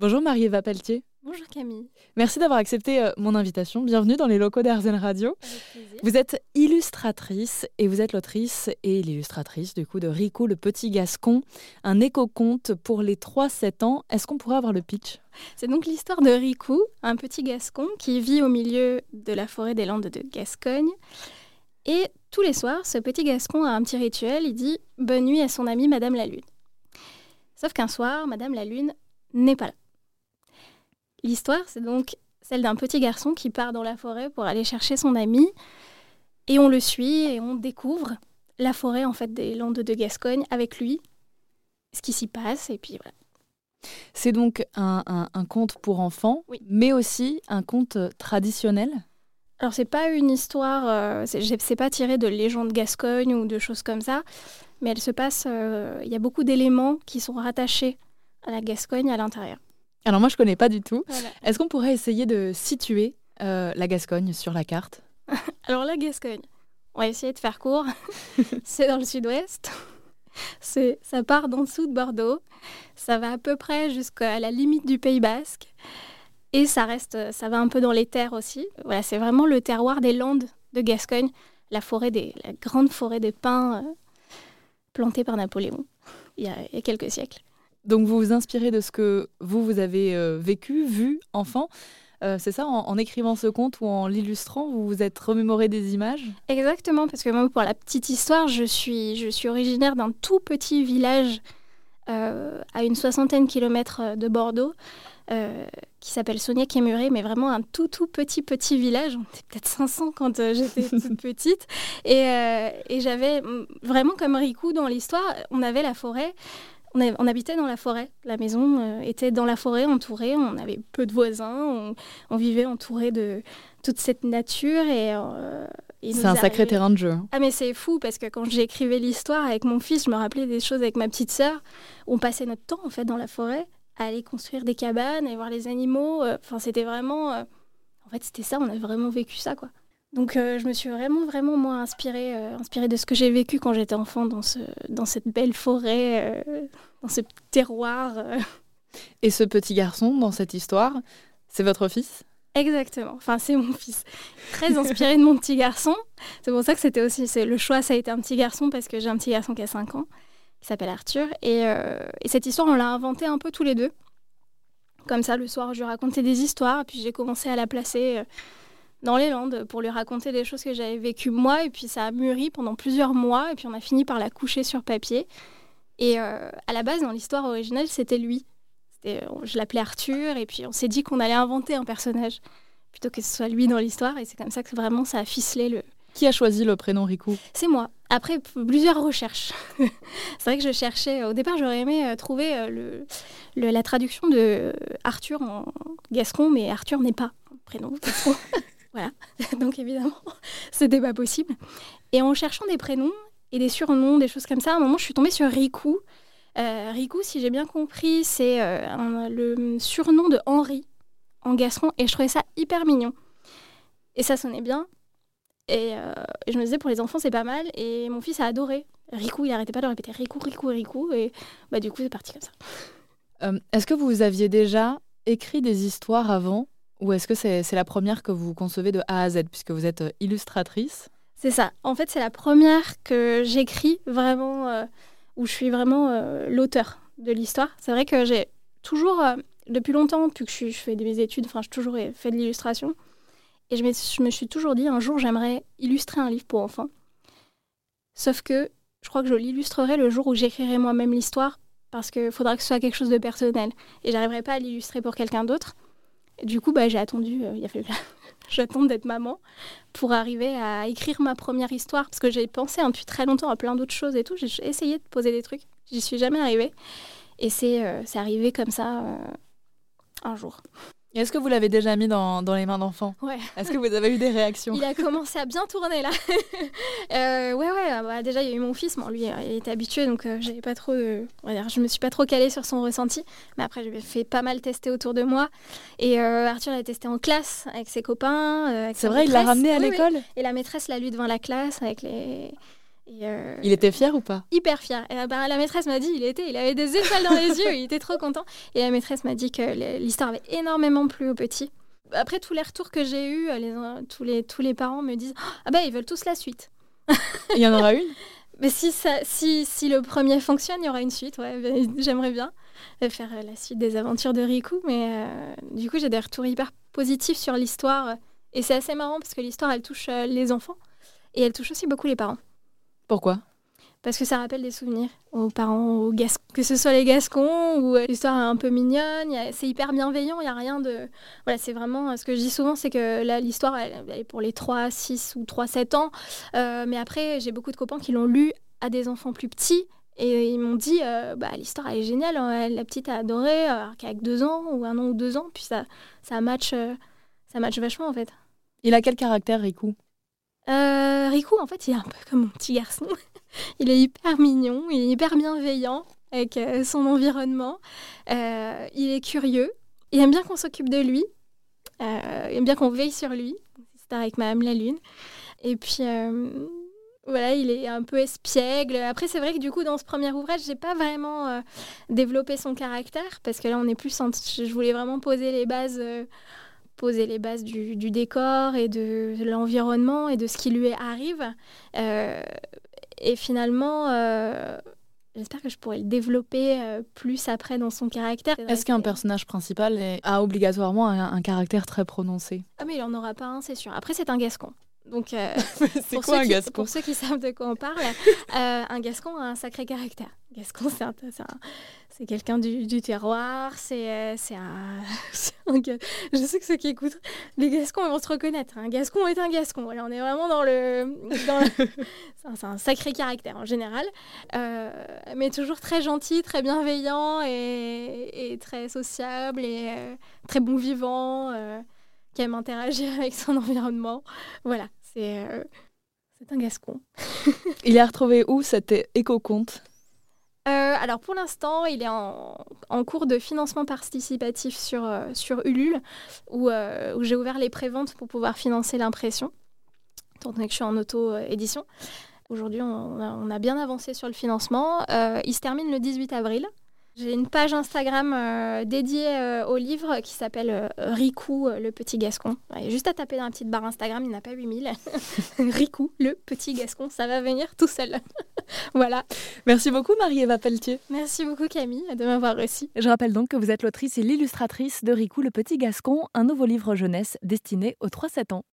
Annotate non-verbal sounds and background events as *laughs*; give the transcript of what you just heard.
Bonjour Marie-Eva Pelletier. Bonjour Camille. Merci d'avoir accepté euh, mon invitation. Bienvenue dans les locaux d'Arzen Radio. Vous êtes illustratrice et vous êtes l'autrice et l'illustratrice du coup de Rico le petit gascon, un éco-conte pour les 3-7 ans. Est-ce qu'on pourrait avoir le pitch? C'est donc l'histoire de Rico, un petit gascon qui vit au milieu de la forêt des Landes de Gascogne. Et tous les soirs, ce petit gascon a un petit rituel. Il dit bonne nuit à son amie Madame la Lune. Sauf qu'un soir, Madame la Lune n'est pas là. L'histoire, c'est donc celle d'un petit garçon qui part dans la forêt pour aller chercher son ami. Et on le suit et on découvre la forêt en fait des Landes de Gascogne avec lui, ce qui s'y passe. Et puis voilà. C'est donc un, un- un conte pour enfants, Oui. mais aussi un conte traditionnel? Alors c'est pas une histoire, euh, c'est pas tiré de légendes Gascogne ou de choses comme ça, mais elle se passe, euh, il y a beaucoup d'éléments qui sont rattachés à la Gascogne à l'intérieur. Alors moi je connais pas du tout. Voilà. Est-ce qu'on pourrait essayer de situer euh, la Gascogne sur la carte? *laughs* Alors la Gascogne, on va essayer de faire court, *laughs* c'est dans le sud-ouest, C'est- ça part d'en dessous de Bordeaux, ça va à peu près jusqu'à la limite du Pays Basque, et ça reste, ça va un peu dans les terres aussi. Voilà, c'est vraiment le terroir des Landes de Gascogne, la forêt des, la grande forêt des pins euh, plantée par Napoléon il y a, il y a quelques siècles. Donc vous vous inspirez de ce que vous, vous avez euh, vécu, vu, enfant. Euh, c'est ça, en, en écrivant ce conte ou en l'illustrant, vous vous êtes remémoré des images? Exactement, parce que moi, pour la petite histoire, je suis, je suis originaire d'un tout petit village euh, à une soixantaine de kilomètres de Bordeaux, euh, qui s'appelle Soignac-et-Muret, mais vraiment un tout tout petit petit village. On était peut-être 500 quand euh, j'étais toute *laughs* petite. Et, euh, et j'avais mm, vraiment comme Rico dans l'histoire, on avait la forêt. On, avait- on habitait dans la forêt. La maison euh, était dans la forêt, entourée. On avait peu de voisins. On, on vivait entouré de toute cette nature. Et, euh, C'est un sacré terrain de jeu. hein. ah mais c'est fou parce que quand j'écrivais l'histoire avec mon fils, je me rappelais des choses avec ma petite sœur. On passait notre temps en fait dans la forêt à aller construire des cabanes et voir les animaux. Euh, Enfin c'était vraiment, en fait c'était ça, on a vraiment vécu ça quoi. Donc euh, je me suis vraiment vraiment moi inspirée, euh, inspirée de ce que j'ai vécu quand j'étais enfant dans ce, dans cette belle forêt, euh, dans ce terroir. Et ce petit garçon, dans cette histoire, c'est votre fils? Exactement. Enfin, c'est mon fils. Très inspiré de mon petit garçon. C'est pour ça que c'était aussi. Le choix, ça a été un petit garçon parce que j'ai un petit garçon qui a 5 ans, qui s'appelle Arthur. Et, et cette histoire, on l'a inventée un peu tous les deux. Comme ça, le soir, je lui racontais des histoires. Puis, j'ai commencé à la placer dans les Landes pour lui raconter des choses que j'avais vécues moi. Et puis, ça a mûri pendant plusieurs mois. Et puis, on a fini par la coucher sur papier. Et euh, à la base, dans l'histoire originale, c'était lui. Je l'appelais Arthur. Et puis, on s'est dit qu'on allait inventer un personnage plutôt que ce soit lui dans l'histoire. Et c'est comme ça que vraiment ça a ficelé le. Qui a choisi le prénom Riku? C'est moi. Après plusieurs recherches. *laughs* c'est vrai que je cherchais. Au départ, j'aurais aimé euh, trouver euh, le, le- la traduction de Arthur en gascon, mais Arthur n'est pas un prénom *laughs* gascon. Voilà. *laughs* Donc évidemment, *laughs* c'était pas possible. Et en cherchant des prénoms et des surnoms, des choses comme ça, à un moment, je suis tombée sur Riku. Euh, Riku, si j'ai bien compris, c'est euh, le surnom de Henri en gascon, et je trouvais ça hyper mignon. Et ça sonnait bien. Et, euh, et je me disais, pour les enfants, c'est pas mal. Et mon fils a adoré. Riku, il arrêtait pas de répéter Riku, Riku, Riku. Et bah, du coup, c'est parti comme ça. Euh, Est-ce que vous aviez déjà écrit des histoires avant ou est-ce que c'est la première que vous concevez de A à Z puisque vous êtes euh, illustratrice? C'est ça. En fait, c'est la première que j'écris vraiment, euh, où je suis vraiment euh, l'auteur de l'histoire. C'est vrai que j'ai toujours, depuis longtemps, depuis que je, fais mes études, enfin, j'ai toujours fait de l'illustration. Et je me, je me suis toujours dit, un jour, j'aimerais illustrer un livre pour enfants. Sauf que je crois que je l'illustrerai le jour où j'écrirai moi-même l'histoire, parce qu'il faudra que ce soit quelque chose de personnel. Et j'arriverai pas à l'illustrer pour quelqu'un d'autre. Du coup, bah, j'ai attendu, euh, il a fallu *laughs* j'attends d'être maman pour arriver à écrire ma première histoire. Parce que j'ai pensé hein, depuis très longtemps à plein d'autres choses et tout. J'ai essayé de poser des trucs. J'y suis jamais arrivée. Et c'est euh, arrivé comme ça euh, un jour. Est-ce que vous l'avez déjà mis dans, dans les mains d'enfants Ouais. Est-ce que vous avez eu des *laughs* réactions Il a commencé à bien tourner là. *laughs* Euh, ouais, ouais. bah, déjà, il y a eu mon fils. Bon, lui, euh, il était habitué, donc euh, j'avais pas trop. de- dire, je me suis pas trop calée sur son ressenti. Mais après, je lui ai fait pas mal tester autour de moi. Et euh, Arthur l'a testé en classe avec ses copains. C'est vrai, il l'a ramené à Oui, oui. l'école Et la maîtresse l'a lu devant la classe avec les, il était fier ou pas? Hyper fier. Et, bah, la maîtresse m'a dit, il était, il avait des étoiles dans les *laughs* yeux, il était trop content. Et la maîtresse m'a dit que l'histoire avait énormément plu au petit. Après tous les retours que j'ai eus, les, tous, les, tous les parents me disent, ah bah ils veulent tous la suite. il y en aura *laughs* une? Mais si, ça, si, si le premier fonctionne, il y aura une suite. Ouais, *laughs* j'aimerais bien faire la suite des aventures de Riku. Mais du coup, j'ai des retours hyper positifs sur l'histoire. Et c'est assez marrant parce que l'histoire, elle touche les enfants et elle touche aussi beaucoup les parents. Pourquoi? Parce que ça rappelle des souvenirs aux parents, aux que ce soit les Gascons ou euh, l'histoire est un peu mignonne, c'est hyper bienveillant, il n'y a rien de... Voilà, c'est vraiment... Euh, ce que je dis souvent, c'est que l'histoire, elle, est pour les 3, 6 ou 3, 7 ans. Euh, mais après, j'ai beaucoup de copains qui l'ont lu à des enfants plus petits et ils m'ont dit, bah, l'histoire, elle est géniale, hein, la petite a adoré, qu'avec 2 ans ou un an ou deux ans, puis ça, ça, match, ça match vachement en fait. Il a quel caractère, Riku? Euh, Riku, en fait, il est un peu comme mon petit garçon. *laughs* il est hyper mignon, il est hyper bienveillant avec euh, son environnement. Euh, il est curieux. Il aime bien qu'on s'occupe de lui. il aime bien qu'on veille sur lui. C'est avec Madame la Lune. Et puis, voilà, il est un peu espiègle. Après, c'est vrai que du coup, dans ce premier ouvrage, j'ai pas vraiment développé son caractère parce que là, on est plus. Je voulais vraiment poser les bases poser les bases du, décor et de l'environnement et de ce qui lui arrive. Euh, et finalement, euh, j'espère que je pourrais le développer euh, plus après dans son caractère. Est-ce qu'un personnage principal a obligatoirement un, caractère très prononcé? Ah mais il n'en aura pas un, c'est sûr. Après, c'est un gascon. Donc, *laughs* c'est quoi un gascon? Pour ceux qui savent de quoi on parle, un gascon a un sacré caractère. Gascon, c'est un, c'est quelqu'un du, terroir, c'est euh, un, *laughs* un, Je sais que ceux qui écoutent les Gascons vont se reconnaître. Un Gascon est un Gascon. on est vraiment dans le. *laughs* c'est un, sacré caractère en général, euh, mais toujours très gentil, très bienveillant et, très sociable et euh, très bon vivant, qui aime interagir *laughs* avec son environnement. Voilà, c'est c'est un Gascon. Il a retrouvé où cet éco-conte? Euh, alors pour l'instant, il est en, cours de financement participatif sur, euh, Ulule, euh, où, j'ai ouvert les préventes pour pouvoir financer l'impression, donné que je suis en auto-édition. Aujourd'hui, on, a bien avancé sur le financement. il se termine le 18 avril. J'ai une page Instagram dédiée au livre qui s'appelle Riku, le petit gascon. Juste à taper dans la petite barre Instagram, il n'a pas 8000. *laughs* Riku, le petit gascon, ça va venir tout seul. *laughs* *laughs* voilà. Merci beaucoup Marie-Eva Pelletier. Merci beaucoup Camille de m'avoir reçu. Je rappelle donc que vous êtes l'autrice et l'illustratrice de Riku, le petit gascon, un nouveau livre jeunesse destiné aux 3-7 ans.